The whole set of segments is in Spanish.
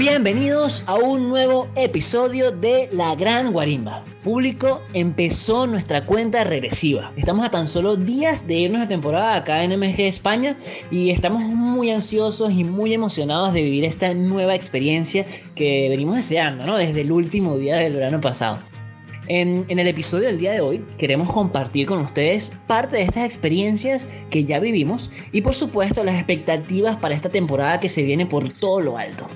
Bienvenidos a un nuevo episodio de La Gran Guarimba. Público, empezó nuestra cuenta regresiva. Estamos a tan solo días de irnos de temporada acá en MG España y estamos muy ansiosos y muy emocionados de vivir esta nueva experiencia que venimos deseando, ¿no? Desde el último día del verano pasado. En, en, el episodio del día de hoy queremos compartir con ustedes parte de estas experiencias que ya vivimos y por supuesto las expectativas para esta temporada que se viene por todo lo alto.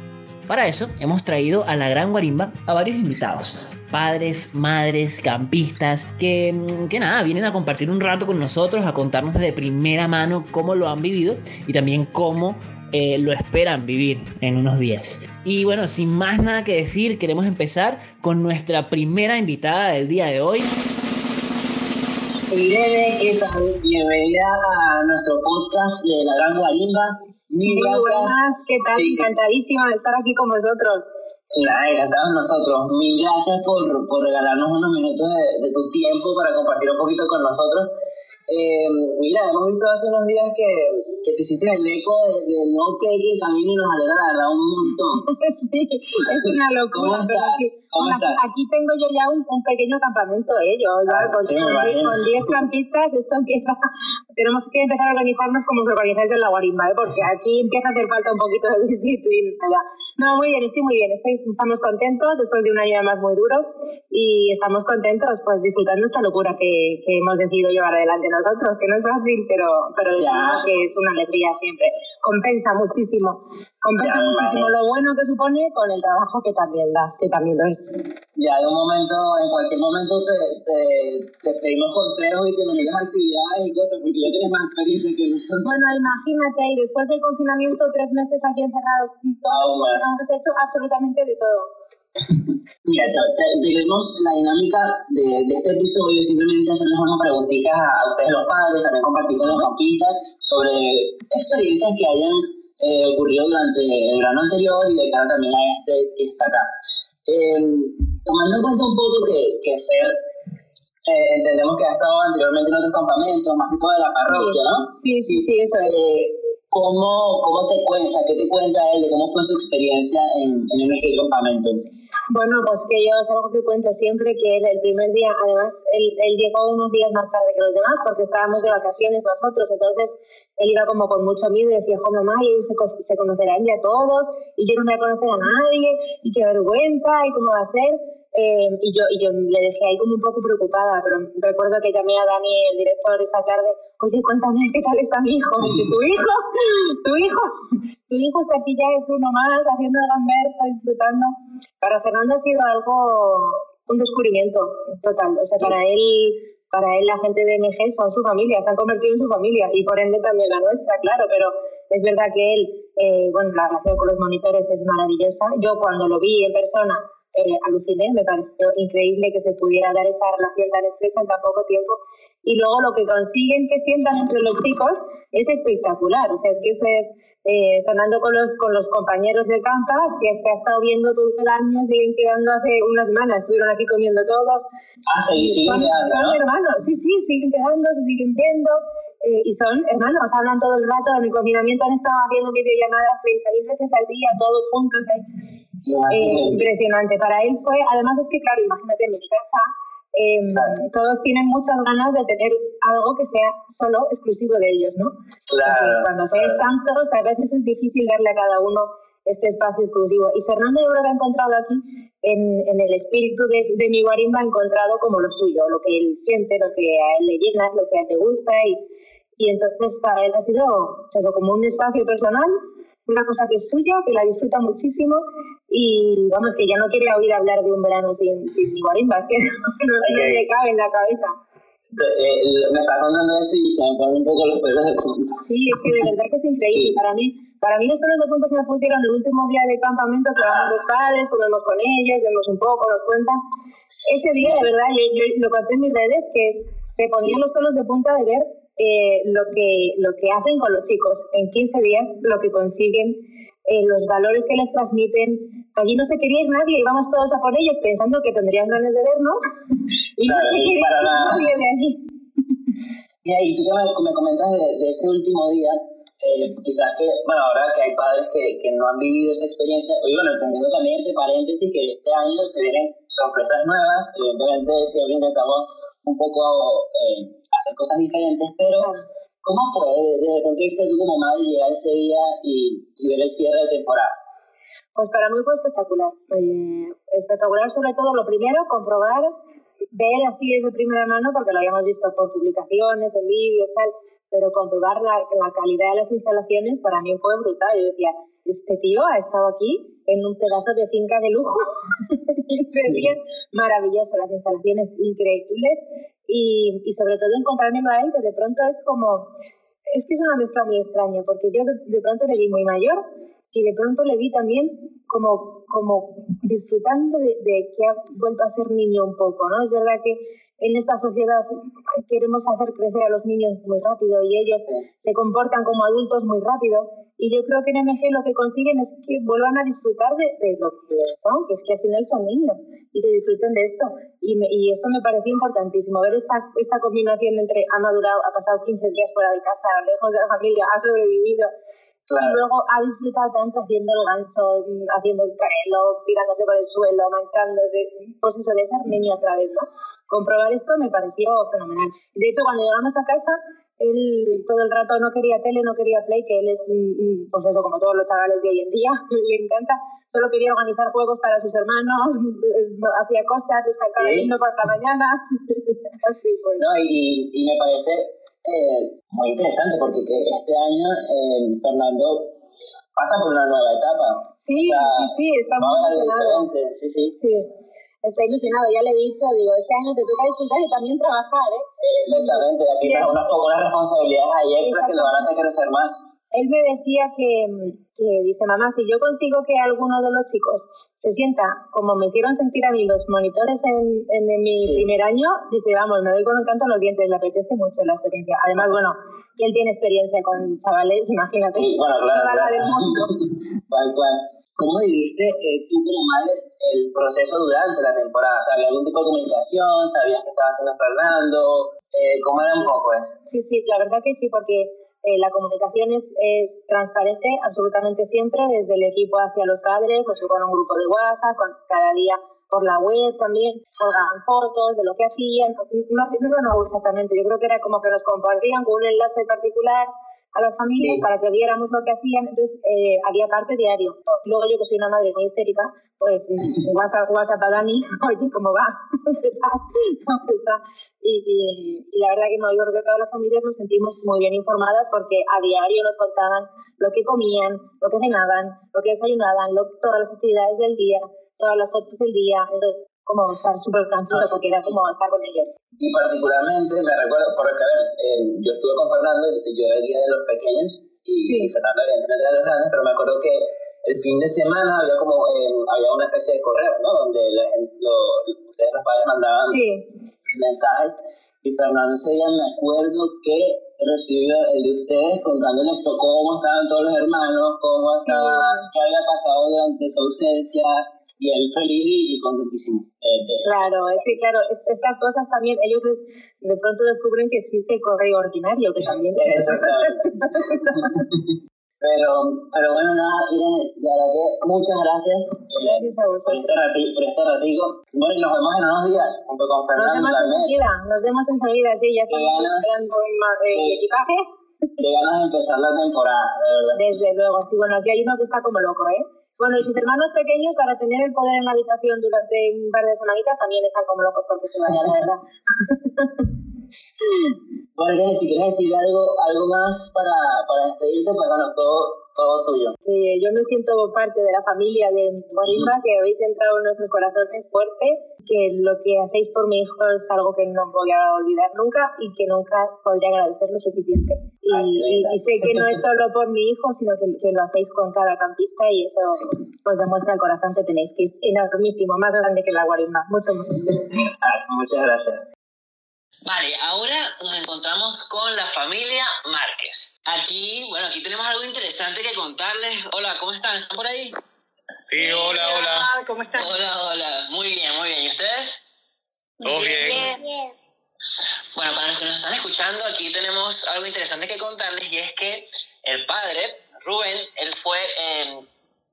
Para eso hemos traído a la Gran Guarimba a varios invitados, padres, madres, campistas, que, que nada, vienen a compartir un rato con nosotros, a contarnos de primera mano cómo lo han vivido y también cómo eh, lo esperan vivir en unos días. Y bueno, sin más nada que decir, queremos empezar con nuestra primera invitada del día de hoy. Irene, ¿qué tal? Bienvenida a nuestro podcast de La Gran Guarimba. Muy buenas, ¿qué tal? Encantadísima de estar aquí con vosotros. Encantados nosotros. Mil gracias por, por regalarnos unos minutos de, de, tu tiempo para compartir un poquito con nosotros. Eh, mira, hemos visto hace unos días que, que te hiciste el eco del de no que el camino y nos alegra la verdad un montón. sí, es una locura. Pero aquí, aquí, tengo yo ya un, un pequeño campamento, ¿eh? Yo, ah, con, sí, con 10 campistas esto empieza, tenemos que empezar a organizarnos como se organizáis en la guarimba, ¿eh? porque aquí empieza a hacer falta un poquito de disciplina. Ya. No, muy bien, estoy muy bien, estoy, estamos contentos después de un año más muy duro y estamos contentos pues disfrutando esta locura que, que hemos decidido llevar adelante nosotros, que no es fácil, pero, pero que es una alegría siempre. Compensa muchísimo, compensa muchísimo lo bueno que supone con el trabajo que también das, que también lo es. Ya, de un momento, en cualquier momento te, te, te pedimos consejos y que nos digas actividades y cosas, porque yo tengo más experiencia que nosotros. Bueno, imagínate, y después del confinamiento, tres meses aquí encerrados, todos hemos hecho absolutamente de todo. Mira, tenemos la dinámica de, de, este episodio, simplemente hacerles unas preguntitas a, ustedes los padres, también compartir con los campistas sobre experiencias que hayan eh, ocurrido durante el verano anterior y de cara también a este que está acá. Eh, tomando en cuenta un poco que, que Fer eh, entendemos que ha estado anteriormente en otros campamentos, más que todo de la parroquia, ¿no? Sí, sí, sí, eso es. ¿cómo, ¿Cómo te cuenta, qué te cuenta él de cómo fue su experiencia en, en el campamento? Bueno, pues que yo es algo que cuento siempre, que el primer día, además, él, él, llegó unos días más tarde que los demás porque estábamos de vacaciones nosotros, entonces él iba como con mucho miedo y decía, jo mamá, y ellos se, se conocerán ya todos y yo no voy a conocer a nadie y qué vergüenza y cómo va a ser. Eh, y, yo, y yo le decía ahí como un poco preocupada, pero recuerdo que llamé a Dani, el director, esa tarde, oye, cuéntame qué tal está mi hijo. Y dice, tu hijo, tu hijo, tu hijo está aquí ya es uno más, haciendo el gamberto, disfrutando. Para Fernando ha sido algo, un descubrimiento total. O sea, para él, para él la gente de MG son su familia, se han convertido en su familia y por ende también la nuestra, claro, pero es verdad que él, eh, bueno, la relación con los monitores es maravillosa. Yo cuando lo vi en persona eh, aluciné, me pareció increíble que se pudiera dar esa relación tan estrecha en tan poco tiempo. Y luego lo que consiguen que sientan entre los chicos es espectacular. O sea, es que eso es eh, Fernando con los, con los compañeros de Campas, que se ha estado viendo todo el año, siguen quedando hace unas semanas, estuvieron aquí comiendo todos. Ah, sí, sí, son, son hermanos, sí, sí, siguen quedando, se siguen viendo. Eh, y son hermanos, hablan todo el rato. En el confinamiento han estado haciendo videollamadas 30.000 veces al día, todos juntos. Eh, impresionante. Para él fue, además es que, claro, imagínate en mi casa, em, todos tienen muchas ganas de tener algo que sea solo exclusivo de ellos, ¿no? Claro. cuando se es tantos, a veces es difícil darle a cada uno este espacio exclusivo. Y Fernando yo creo que ha encontrado aquí, en, en el espíritu de, de, mi guarimba, ha encontrado como lo suyo, lo que él siente, lo que a él le llena, lo que a él le gusta. Y, y entonces para él ha sido eso, como un espacio personal una cosa que es suya, que la disfruta muchísimo y vamos, que ya no quiere oír hablar de un verano sin, sin guarimbas, que no, le cabe en la cabeza. Eh, me está contando eso y se me ponen un poco los pelos de punta. Sí, es que de verdad que es increíble. Para mí, para mí los pelos de punta se me pusieron el último día de campamento, que vamos los padres, comemos con ellos, vemos un poco, nos cuentan. Ese día, de verdad, yo, yo lo conté en mis redes, que es, se ponían los pelos de punta de ver eh, lo, que, lo que hacen con los chicos. En 15 días lo que consiguen, eh, los valores que les transmiten. Allí no se quería ir nadie, íbamos todos a por ellos pensando que tendrían ganas de vernos y no se quería ir nadie de allí. y tú me, me comentas de, ese último día, eh, quizás que, bueno, ahora que hay padres que, que no han vivido esa experiencia, y bueno, entendiendo también este paréntesis que este año se vienen sorpresas nuevas, evidentemente siempre intentamos un poco eh, hacer cosas diferentes, pero ¿cómo fue desde el punto de vista de tú como madre llegar ese día y, y ver el cierre de temporada? Pues para mí fue espectacular. Eh, espectacular sobre todo lo primero, comprobar, ver así de primera mano, porque lo habíamos visto por publicaciones, en vídeos, tal, pero comprobar la, la calidad de las instalaciones para mí fue brutal. Yo decía, este tío ha estado aquí en un pedazo de finca de lujo. sí. maravilloso, las instalaciones increíbles y, y sobre todo encontrármelo a él que de pronto es como, es que es una mezcla muy extraña porque yo de, de pronto le vi muy mayor y de pronto le vi también como, como disfrutando de, de, que ha vuelto a ser niño un poco, ¿no? Es verdad que en esta sociedad queremos hacer crecer a los niños muy rápido y ellos se comportan como adultos muy rápido y yo creo que en MG lo que consiguen es que vuelvan a disfrutar de, de lo que son, que es que al final son niños y que disfruten de esto. Y, me, y esto me pareció importantísimo, ver esta, esta combinación entre ha madurado, ha pasado 15 días fuera de casa, lejos de la familia, ha sobrevivido Claro. Y luego ha disfrutado tanto haciendo el ganso, haciendo el carelo, tirándose por el suelo, manchándose, pues eso de ser niño otra vez, ¿no? Comprobar esto me pareció fenomenal. De hecho, cuando llegamos a casa, él todo el rato no quería tele, no quería play, que él es, pues eso, como todos los chavales de hoy en día, le encanta. Solo quería organizar juegos para sus hermanos, hacía cosas, descartaba el himno por la mañana. Así pues. No, y, y me parece eh, muy interesante porque que este año eh, Fernando pasa por una nueva etapa. Sí, o sea, sí, sí, está muy ilusionado. Sí, sí. sí. Está ilusionado, ya le he dicho, digo, este año te toca disfrutar y también trabajar, ¿eh? Exactamente, aquí sí. unas pocas responsabilidades ahí extras que lo van a hacer crecer más. Él me decía que, que, dice, mamá, si yo consigo que alguno de los chicos se sienta como me hicieron sentir a mí los monitores en, en, en mi sí. primer año, dice, vamos, me doy con un canto en los dientes, le apetece mucho la experiencia. Además, bueno, que él tiene experiencia con chavales, imagínate. Bueno, claro. claro. Del mundo. Tal cual. ¿Cómo viviste eh, tú como madre el proceso durante la temporada? O sea, ¿Había algún tipo de comunicación? ¿Sabías que estaba haciendo Fernando? Eh, ¿Cómo era un poco eso? Sí, sí, la verdad que sí, porque eh, la comunicación es, es, transparente absolutamente siempre, desde el equipo hacia los padres, o sea, con un grupo de WhatsApp, con, cada día por la web también, colgaban fotos de lo que hacían, no, no, no exactamente, yo creo que era como que nos compartían con un enlace particular a las familias sí. para que viéramos lo que hacían, entonces eh, había parte diario. Luego yo que soy una madre muy histérica, pues WhatsApp, WhatsApp a Dani, oye, ¿cómo va? y, y, y, la verdad que no, yo creo que todas las familias nos sentimos muy bien informadas porque a diario nos contaban lo que comían, lo que cenaban, lo que desayunaban, lo, todas las actividades del día, todas las fotos del día, entonces como estar súper tranquilo porque era como estar con ellos. Y particularmente me recuerdo, porque a ver, eh, yo estuve con Fernando, yo era el día de los pequeños y sí. Fernando evidentemente de los grandes, pero me acuerdo que el fin de semana había como eh, había una especie de correo, ¿no? Donde la gente, lo, ustedes los padres mandaban sí. mensajes y Fernando ese día me acuerdo que recibió el de ustedes contándoles cómo estaban todos los hermanos, cómo estaba, sí. qué había pasado durante su ausencia, y él feliz y, contentísimo. Eh, de... Claro, es que claro, estas cosas también, ellos de pronto descubren que existe el correo ordinario, que también... pero, pero bueno, nada, Irene, de verdad que muchas gracias, eh, gracias a por, este ratito, por este ratico. Bueno, y nos vemos en unos días, junto con Fernando. Nos vemos enseguida, nos vemos enseguida, sí, ya estamos esperando el eh, equipaje. Qué ganas de empezar la temporada, de verdad. Desde luego, sí, bueno, aquí hay uno que está como loco, ¿eh? Bueno, y sus hermanos pequeños, para tener el poder en la habitación durante un par de semanitas, también están como locos porque se vaya, la verdad. bueno, si quieres decir algo, algo más para, para despedirte, pues bueno, todo, todo tuyo. Eh, yo me siento parte de la familia de Morimba, que habéis entrado en nuestros corazones fuerte, que lo que hacéis por mi hijo es algo que no voy a olvidar nunca y que nunca podría agradecer lo suficiente. Y, Ay, y sé que no es solo por mi hijo, sino que, que, lo hacéis con cada campista y eso pues demuestra el corazón que tenéis, que es enormísimo, más grande que la guarimba. Mucho, mucho. Ay, muchas gracias. Vale, ahora nos encontramos con la familia Márquez. Aquí, bueno, aquí tenemos algo interesante que contarles. Hola, ¿cómo están? ¿Están por ahí? Sí, hola, hola. ¿Cómo están? Hola, hola. Muy bien, muy bien. ¿Y ustedes? Todo bien. bien. bien. Bueno, para los que nos están escuchando, aquí tenemos algo interesante que contarles y es que el padre, Rubén, él fue, eh,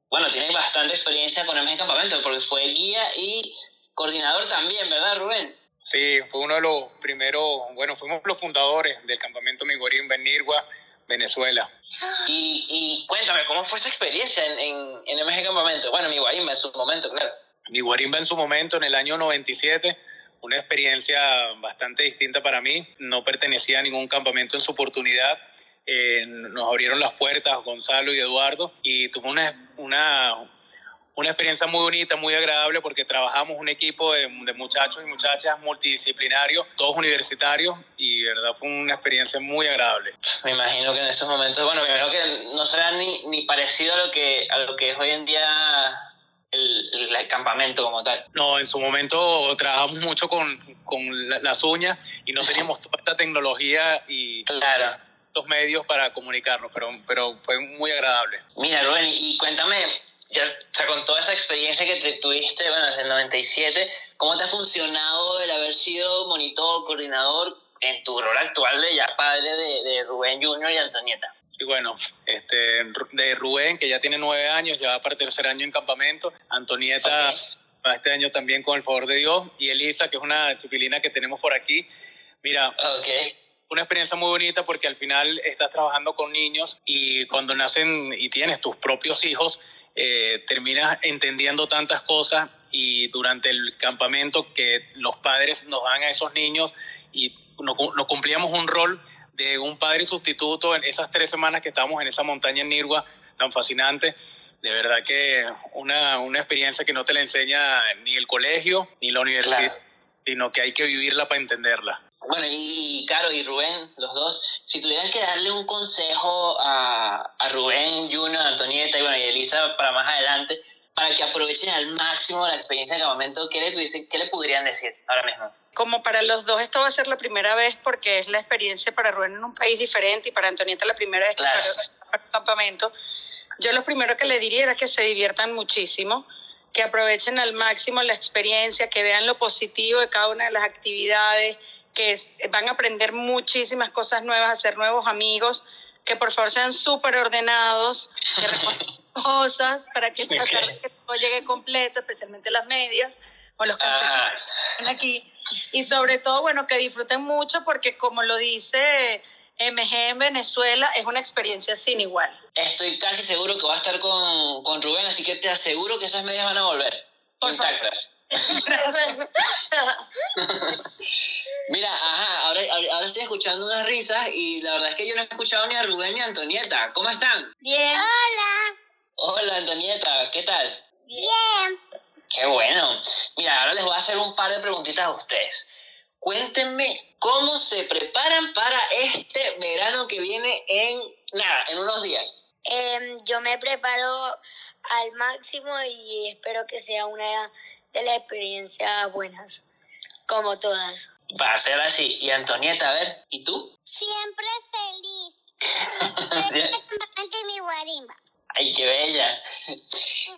bueno, tiene bastante experiencia con MG Campamento, porque fue guía y coordinador también, ¿verdad, Rubén? Sí, fue uno de los primeros, bueno, fuimos los fundadores del campamento Miguarín Benirgua, Venezuela. Y, y cuéntame, ¿cómo fue esa experiencia en, en, en MG Campamento? Bueno, mi Guarimba en su momento, claro. Mi Guarimba en su momento, en el año 97, una experiencia bastante distinta para mí. No pertenecía a ningún campamento en su oportunidad. Eh, nos abrieron las puertas Gonzalo y Eduardo y tuve una, una, una experiencia muy bonita, muy agradable porque trabajamos un equipo de, de muchachos y muchachas multidisciplinarios, todos universitarios y de verdad fue una experiencia muy agradable. Me imagino que en esos momentos, bueno, me imagino que no será ni, ni parecido a lo que a lo que es hoy en día el, el, campamento como tal. No, en su momento trabajamos mucho con, con la, las uñas y no teníamos toda esta tecnología y Claro. los medios para comunicarnos, pero, pero fue muy agradable. Mira, Rubén, y cuéntame, ya, o sea, con toda esa experiencia que te tuviste, bueno, desde el 97, ¿cómo te ha funcionado el haber sido monitor, coordinador en tu rol actual de ya padre de, de Rubén Junior y Antonieta? Y bueno, este, de Rubén, que ya tiene nueve años, ya va para tercer año en campamento. Antonieta, Ok. para este año también con el favor de Dios. Y Elisa, que es una chipilina que tenemos por aquí. Mira, una experiencia muy bonita porque al final estás trabajando con niños y cuando nacen y tienes tus propios hijos, eh, terminas entendiendo tantas cosas y durante el campamento que los padres nos dan a esos niños y nos, nos cumplíamos un rol de un padre sustituto en esas tres semanas que estábamos en esa montaña en Nirgua tan fascinante. De verdad que una, una experiencia que no te la enseña ni el colegio ni la universidad, Claro. sino que hay que vivirla para entenderla. Bueno, y, y Caro y Rubén, los dos, si tuvieran que darle un consejo a, a Rubén, Juno, Antonieta y bueno, y Elisa para más adelante, para que aprovechen al máximo la experiencia del campamento, ¿qué le, ¿qué le podrían decir ahora mismo? Como para los dos esto va a ser la primera vez porque es la experiencia para Rubén en un país diferente y para Antonieta la primera vez que Claro. para- un campamento, yo lo primero que le diría era que se diviertan muchísimo, que aprovechen al máximo la experiencia, que vean lo positivo de cada una de las actividades, que van a aprender muchísimas cosas nuevas, a hacer nuevos amigos, que por favor sean súper ordenados, que cosas para que tratar de que todo llegue completo, especialmente las medias o los calcetines Ah, aquí. Y sobre todo, bueno, que disfruten mucho porque como lo dice MG en Venezuela, es una experiencia sin igual. estoy casi seguro que va a estar con, con Rubén, así que te aseguro que esas medias van a volver Por favor. Mira, ajá, ahora, ahora estoy escuchando unas risas y la verdad es que yo no he escuchado ni a Rubén ni a Antonieta. ¿Cómo están? Bien. Hola. Hola, Antonieta, ¿qué tal? Bien. Qué bueno. Mira, ahora les voy a hacer un par de preguntitas a ustedes. Cuéntenme cómo se preparan para este verano que viene en nada, en unos días. Em, yo me preparo al máximo y espero que sea una de las experiencias buenas, como todas. Va a ser así. Y Antonieta, a ver, ¿y tú? Siempre feliz. Mi guarimba. Ay, qué bella.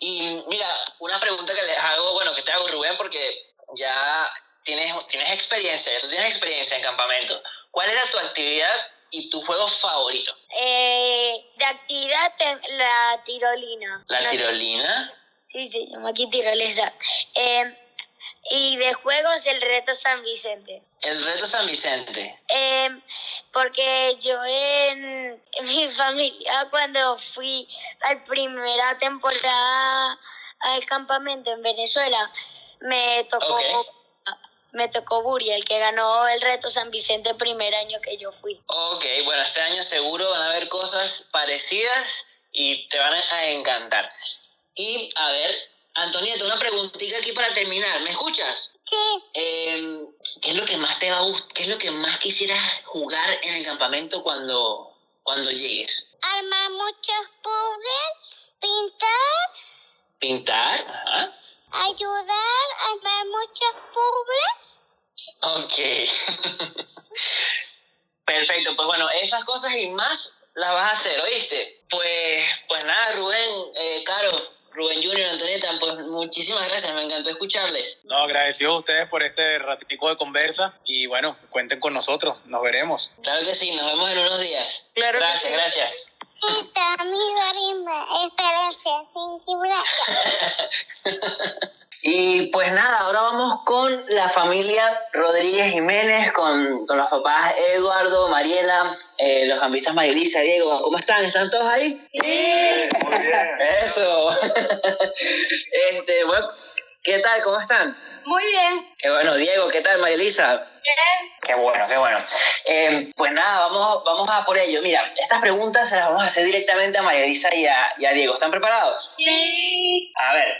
Y mira, una pregunta que les hago, bueno, que te hago Rubén, porque ya tienes, tienes experiencia, tú tienes experiencia en campamento. ¿Cuál era tu actividad y tu juego favorito? Eh, de actividad, la tirolina. ¿La No sé- tirolina? Sí, se llama aquí tirolesa. Em, y de juegos, el reto San Vicente. El reto San Vicente. Em, porque yo en, mi familia cuando fui a la primera temporada al campamento en Venezuela me tocó Ok. me tocó Buri, el que ganó el reto San Vicente el primer año que yo fui. Ok, bueno, este año seguro van a haber cosas parecidas y te van a encantar. Y a ver, Antonieta, una preguntita aquí para terminar. ¿Me escuchas? Sí. Eh, ¿Qué es lo que más te va a gust- ¿Qué es lo que más quisieras jugar en el campamento cuando, cuando llegues? Armar muchos puzzles. Pintar. ¿Pintar? Ajá. Ayudar a armar muchos puzzles. Ok. Perfecto, pues bueno, esas cosas y más las vas a hacer, ¿oíste? Pues, pues nada, Rubén, eh, Caro, Rubén Junior, Antonieta, pues muchísimas gracias, me encantó escucharles. No, agradecidos a ustedes por este ratico de conversa y bueno, cuenten con nosotros, nos veremos. Claro que sí, nos vemos en unos días. Claro que gracias, sí. gracias. mi guarimba, experiencia sin Y pues nada, ahora vamos con la familia Rodríguez Jiménez, con, con los papás Eduardo, Mariela, eh, los campistas Marilisa, Diego. ¿Cómo están? ¿Están todos ahí? Sí. Muy bien. Eso. este, bueno, ¿qué tal? ¿Cómo están? Muy bien. Qué bueno, Diego, ¿qué tal, Marilisa? Bien. Qué bueno, qué bueno. Eh, pues nada, vamos, vamos a por ello. Mira, estas preguntas se las vamos a hacer directamente a Marilisa y a, y a Diego. ¿Están preparados? Sí. A ver,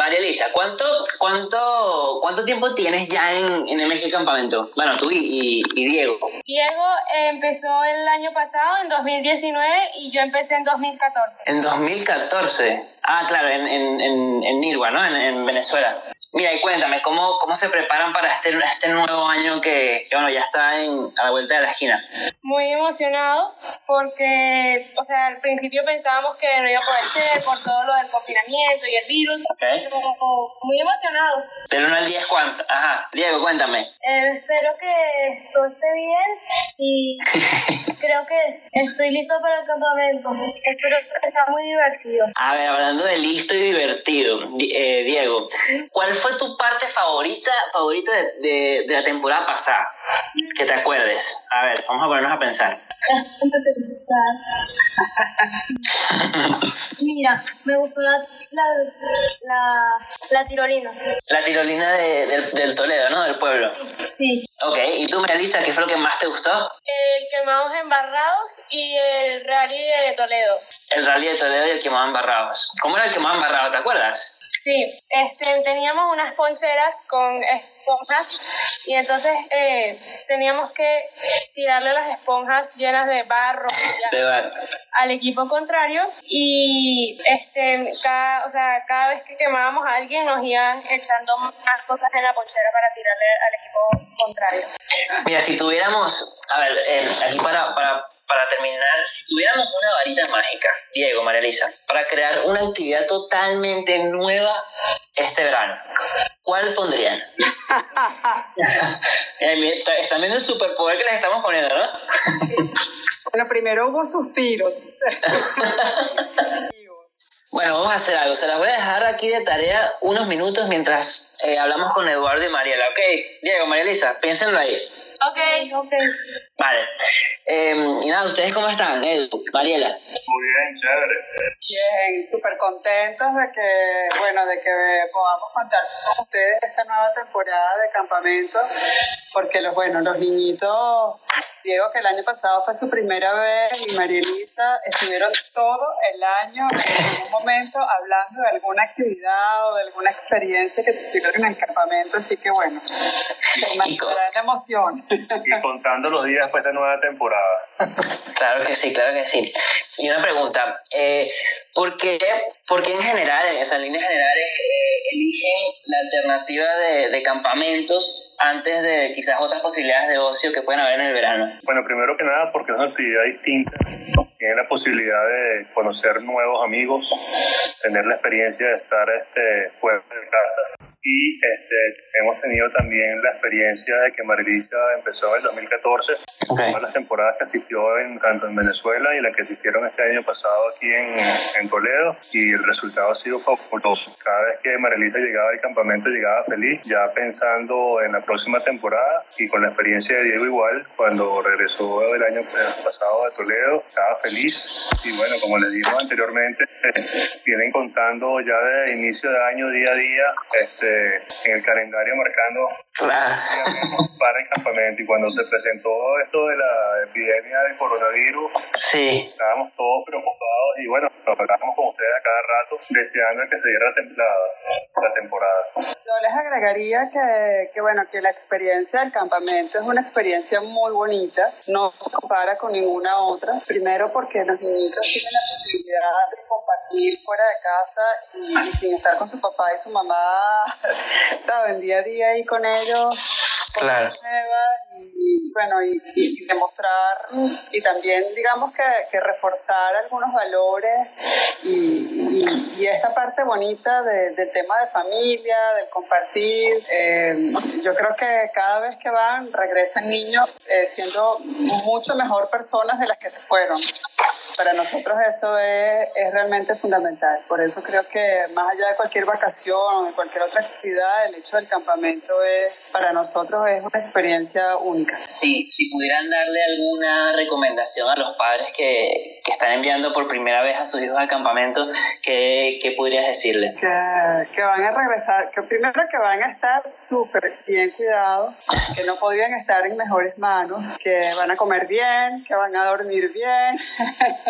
María Elisa, ¿cuánto, cuánto, cuánto tiempo tienes ya en, en MG Campamento? Bueno, tú y, y, y Diego. Diego empezó el año pasado, en 2019, y yo empecé en 2014. En 2014. Ah, claro, en, en, en, en Nirgua, ¿no? En, en Venezuela. Mira, y cuéntame, ¿cómo, cómo se preparan para este, este nuevo año que, que, bueno, ya está en, a la vuelta de la esquina? Muy emocionados porque, o sea, al principio pensábamos que no iba a poder ser por todo lo del confinamiento y el virus. Okay. Pero muy emocionados. Del 1 al 10, ¿cuánto? Ajá, Diego, cuéntame. Eh, espero que todo esté bien y creo que estoy listo para el campamento. Espero que sea muy divertido. A ver, hablando de listo y divertido, eh, Diego, ¿cuál fue tu parte favorita favorita de, de, de, la temporada pasada? Que te acuerdes. A ver, vamos a ponernos a pensar. Mira, me gustó la, la, la, la tirolina. La tirolina de, del, del, Toledo, ¿no? Del pueblo. Sí. Ok, ¿y tú, Melissa, qué fue lo que más te gustó? El quemados embarrados y el rally de Toledo. El rally de Toledo y el quemado embarrados. ¿Cómo era el quemado embarrado? ¿Te acuerdas? Sí, este, teníamos unas poncheras con esponjas y entonces eh, teníamos que tirarle las esponjas llenas de barro, de al equipo contrario y este cada, o sea, cada vez que quemábamos a alguien nos iban echando más cosas en la ponchera para tirarle al equipo contrario. Mira, si tuviéramos, a ver, eh, aquí para, para para terminar, si tuviéramos una varita mágica, Diego, María Elisa, para crear una actividad totalmente nueva este verano, ¿cuál pondrían? Están viendo el superpoder que les estamos poniendo, ¿no? bueno, primero hubo suspiros. bueno, vamos a hacer algo. Se las voy a dejar aquí de tarea unos minutos mientras eh, hablamos con Eduardo y Mariela. Ok, Diego, María Elisa, piénsenlo ahí. Ok, ok. Vale. Eh, y nada, ¿ustedes cómo están, Edu, Mariela? Muy bien, chévere. Bien, súper contentos de que, bueno, de que podamos contar con ustedes esta nueva temporada de campamento, porque los, bueno, los niñitos, Diego, que el año pasado fue su primera vez, y María Elisa estuvieron todo el año, en algún momento, hablando de alguna actividad o de alguna experiencia que tuvieron en el campamento, así que bueno, se imaginarán la emoción. Y contando los días para esta nueva temporada. Claro que sí, claro que sí. Y una pregunta, eh, ¿por, qué, ¿por qué en general, en esas líneas generales, eh, eligen la alternativa de, de campamentos antes de quizás otras posibilidades de ocio que pueden haber en el verano? Bueno, primero que nada porque es una actividad distinta. Tienen la posibilidad de conocer nuevos amigos, tener la experiencia de estar este, fuera de casa y este, hemos tenido también la experiencia de que Marilisa empezó en el 2014, okay. las temporadas que asistió en, tanto en Venezuela y la que asistieron este año pasado aquí en, en Toledo y el resultado ha sido fabuloso. Cada vez que Marilisa llegaba al campamento llegaba feliz, ya pensando en la próxima temporada y con la experiencia de Diego igual, cuando regresó el año pasado de Toledo, estaba feliz y bueno, como les digo anteriormente, vienen contando ya desde inicio de año, día a día, este, en el calendario marcando claro. para el campamento y cuando se presentó esto de la epidemia del coronavirus sí. estábamos todos preocupados y bueno, nos hablábamos con ustedes a cada rato deseando que se diera la, la temporada. Yo les agregaría que, que bueno, que la experiencia del campamento es una experiencia muy bonita, no se compara con ninguna otra, primero porque los niñitos tienen la posibilidad de compartir fuera de casa y, y sin estar con su papá y su mamá saben, día a día ahí con ellos, claro. y bueno, y, y, demostrar y también digamos que, que reforzar algunos valores y, y, y, esta parte bonita de, del tema de familia, del compartir. Eh, yo creo que cada vez que van regresan niños eh, siendo mucho mejor personas de las que se fueron. Para nosotros eso es, es realmente fundamental. Por eso creo que más allá de cualquier vacación o de cualquier otra actividad, el hecho del campamento es, para nosotros es una experiencia única. Sí, si pudieran darle alguna recomendación a los padres que, que están enviando por primera vez a sus hijos al campamento, ¿qué, qué podrías decirle? Que, que van a regresar, que primero que van a estar súper bien cuidados, que no podrían estar en mejores manos, que van a comer bien, que van a dormir bien,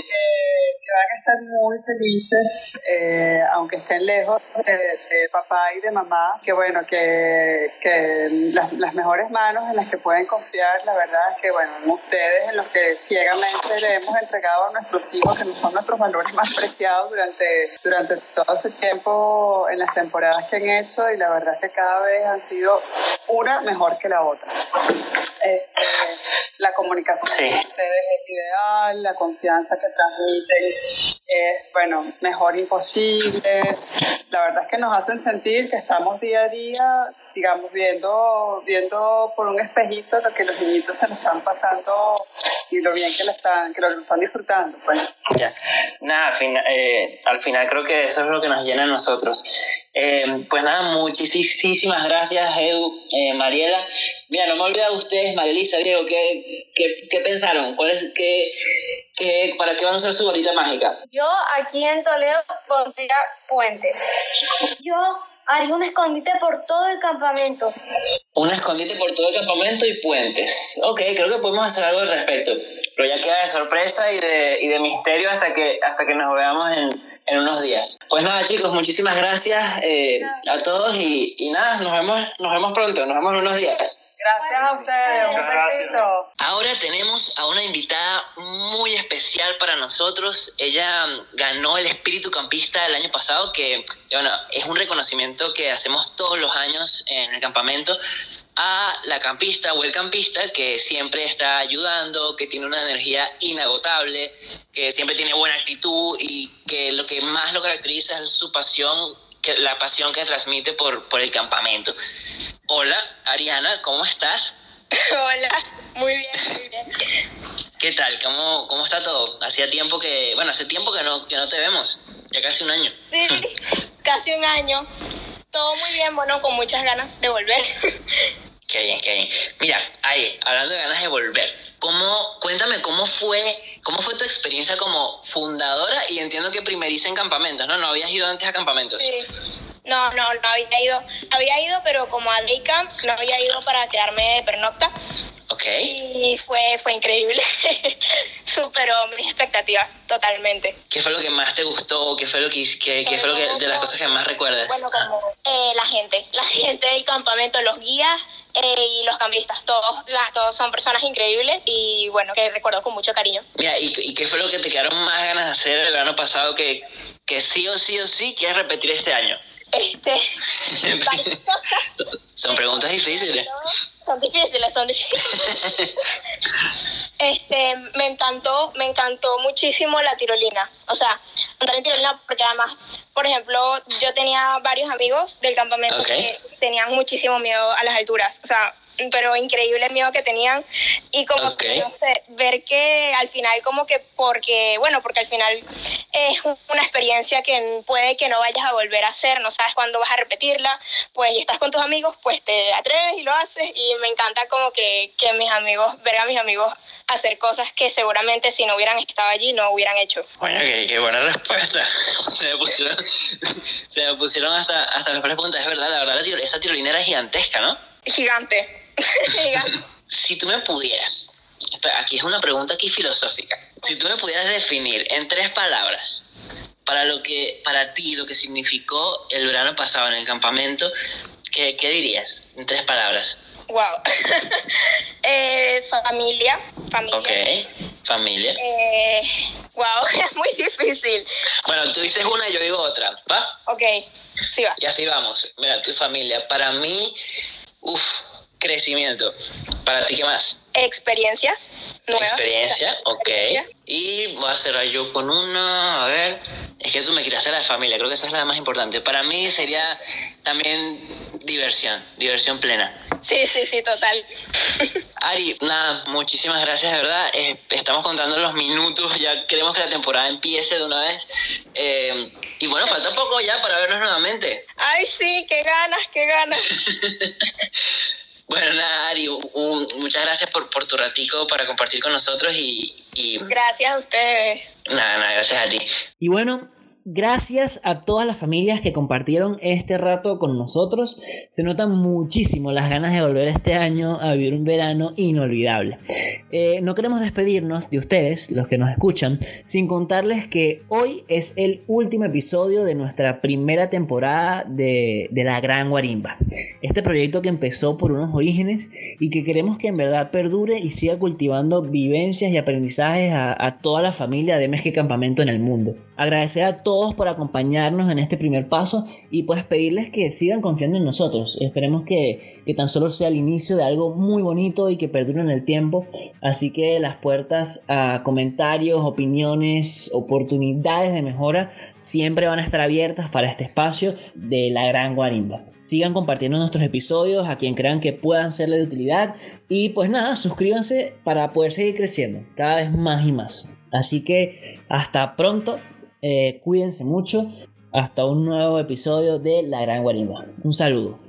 que, que, van a estar muy felices, eh, aunque estén lejos de, de, papá y de mamá, que bueno, que, que las, las, mejores manos en las que pueden confiar, la verdad es que bueno, ustedes en los que ciegamente le hemos entregado a nuestros hijos, que son nuestros valores más preciados durante, durante todo este tiempo en las temporadas que han hecho y la verdad es que cada vez han sido una mejor que la otra. Este, la comunicación sí. con ustedes es ideal, la confianza que transmiten es, bueno, mejor imposible. La verdad es que nos hacen sentir que estamos día a día, digamos, viendo, viendo por un espejito lo que los niñitos se lo están pasando y lo bien que lo están, que lo están disfrutando. Pues. Ya, nada, al final, eh, al final creo que eso es lo que nos llena a nosotros. Eh, pues nada, muchísimas gracias, Edu, eh, Mariela. Mira, no me olvido de ustedes, Marilisa, Diego, ¿qué, qué, qué pensaron? ¿Cuál es, qué, qué, ¿Para qué van a usar su varita mágica? Yo aquí en Toledo pondría puentes. Yo haría un escondite por todo el campamento. Un escondite por todo el campamento y puentes. Ok, creo que podemos hacer algo al respecto. Pero ya queda de sorpresa y de, y de misterio hasta que, hasta que nos veamos en, en unos días. Pues nada, chicos, muchísimas gracias eh, a todos y, y nada, nos vemos, nos vemos pronto, nos vemos en unos días. Gracias a ustedes, un besito. Ahora tenemos a una invitada muy especial para nosotros. Ella ganó el espíritu campista el año pasado, que bueno, es un reconocimiento que hacemos todos los años en el campamento a la campista o el campista que siempre está ayudando, que tiene una energía inagotable, que siempre tiene buena actitud y que lo que más lo caracteriza es su pasión que, la pasión que transmite por, por el campamento. Hola, Ariana, ¿cómo estás? Hola, muy bien, muy bien. ¿Qué tal? ¿Cómo, ¿Cómo está todo? Hacía tiempo que, bueno, hace tiempo que no, que no te vemos, ya casi un año. Sí, casi un año. Todo muy bien, bueno, con muchas ganas de volver. Qué bien, qué bien. Mira, ahí, hablando de ganas de volver, ¿cómo, cuéntame cómo fue, cómo fue tu experiencia como fundadora y entiendo que primeriza en campamentos, ¿no? ¿No habías ido antes a campamentos? Sí. No, no, no había ido. Había ido, pero como a day camps, no había ido para quedarme de pernocta. Ok. Y fue, fue increíble. Superó mis expectativas totalmente. ¿Qué fue lo que más te gustó? ¿Qué fue lo que, qué, qué fue lo que, de las cosas que más recuerdas? Bueno, como eh, la gente, la gente del campamento, los guías eh, y los campistas, todos, la, todos son personas increíbles y bueno, que recuerdo con mucho cariño. Mira, ¿y, ¿y qué fue lo que te quedaron más ganas de hacer el verano pasado que, que sí o sí o sí quieres repetir este año? Este, son preguntas difíciles. Son difíciles, son difíciles. Este, me encantó, me encantó muchísimo la tirolina. O sea, montar en tirolina porque además, por ejemplo, yo tenía varios amigos del campamento Okay. que tenían muchísimo miedo a las alturas. O sea, pero increíble el miedo que tenían y como que, no sé, ver que al final como que porque, bueno, porque al final es una experiencia que puede que no vayas a volver a hacer, no sabes cuándo vas a repetirla, pues y estás con tus amigos, pues te atreves y lo haces y me encanta como que, que mis amigos, ver a mis amigos hacer cosas que seguramente si no hubieran estado allí no hubieran hecho. Bueno, qué, qué buena respuesta. Se me pusieron, se me pusieron hasta, hasta las preguntas. Es verdad, la verdad, la tiro- esa tirolina era gigantesca, ¿no? Gigante. Si tú me pudieras, aquí es una pregunta aquí filosófica. Si tú me pudieras definir en tres palabras para lo que, para ti, lo que significó el verano pasado en el campamento, ¿qué, qué dirías? En tres palabras. Wow. eh, familia. Familia. Ok, familia. Eh, wow, es muy difícil. Bueno, tú dices una y yo digo otra, ¿va? Ok, sí va. Y así vamos. Mira, tu familia. Para mí, uff, crecimiento. Para ti, ¿qué más? Experiencias nuevas. Experiencia, ok. Y voy a cerrar yo con una, a ver. Es que tú me quitaste la familia, creo que esa es la más importante. Para mí sería también diversión, diversión plena. Sí, sí, sí, total. Ari, nada, muchísimas gracias, de verdad. Eh, estamos contando los minutos, ya queremos que la temporada empiece de una vez. Eh, y bueno, falta poco ya para vernos nuevamente. Ay, sí, qué ganas, qué ganas. bueno, nada, Ari, muchas gracias por, por tu ratico para compartir con nosotros y, y... Gracias a ustedes. Nada, nada, gracias a ti. Y bueno, Gracias a todas las familias que compartieron este rato con nosotros. Se notan muchísimo las ganas de volver este año a vivir un verano inolvidable. Eh, no queremos despedirnos de ustedes, los que nos escuchan, sin contarles que hoy es el último episodio de nuestra primera temporada de, La Gran Guarimba. Este proyecto que empezó por unos orígenes y que queremos que en verdad perdure y siga cultivando vivencias y aprendizajes a, a toda la familia de MG Campamento en el mundo. Agradecer a todos por acompañarnos en este primer paso y pues pedirles que sigan confiando en nosotros. Esperemos que, tan solo sea el inicio de algo muy bonito y que perdure en el tiempo. Así que las puertas a comentarios, opiniones, oportunidades de mejora siempre van a estar abiertas para este espacio de la Gran Guarimba. Sigan compartiendo nuestros episodios a quien crean que puedan serle de utilidad y pues nada, suscríbanse para poder seguir creciendo cada vez más y más. Así que hasta pronto eh, cuídense mucho. Hasta un nuevo episodio de La Gran Guarimba. Un saludo.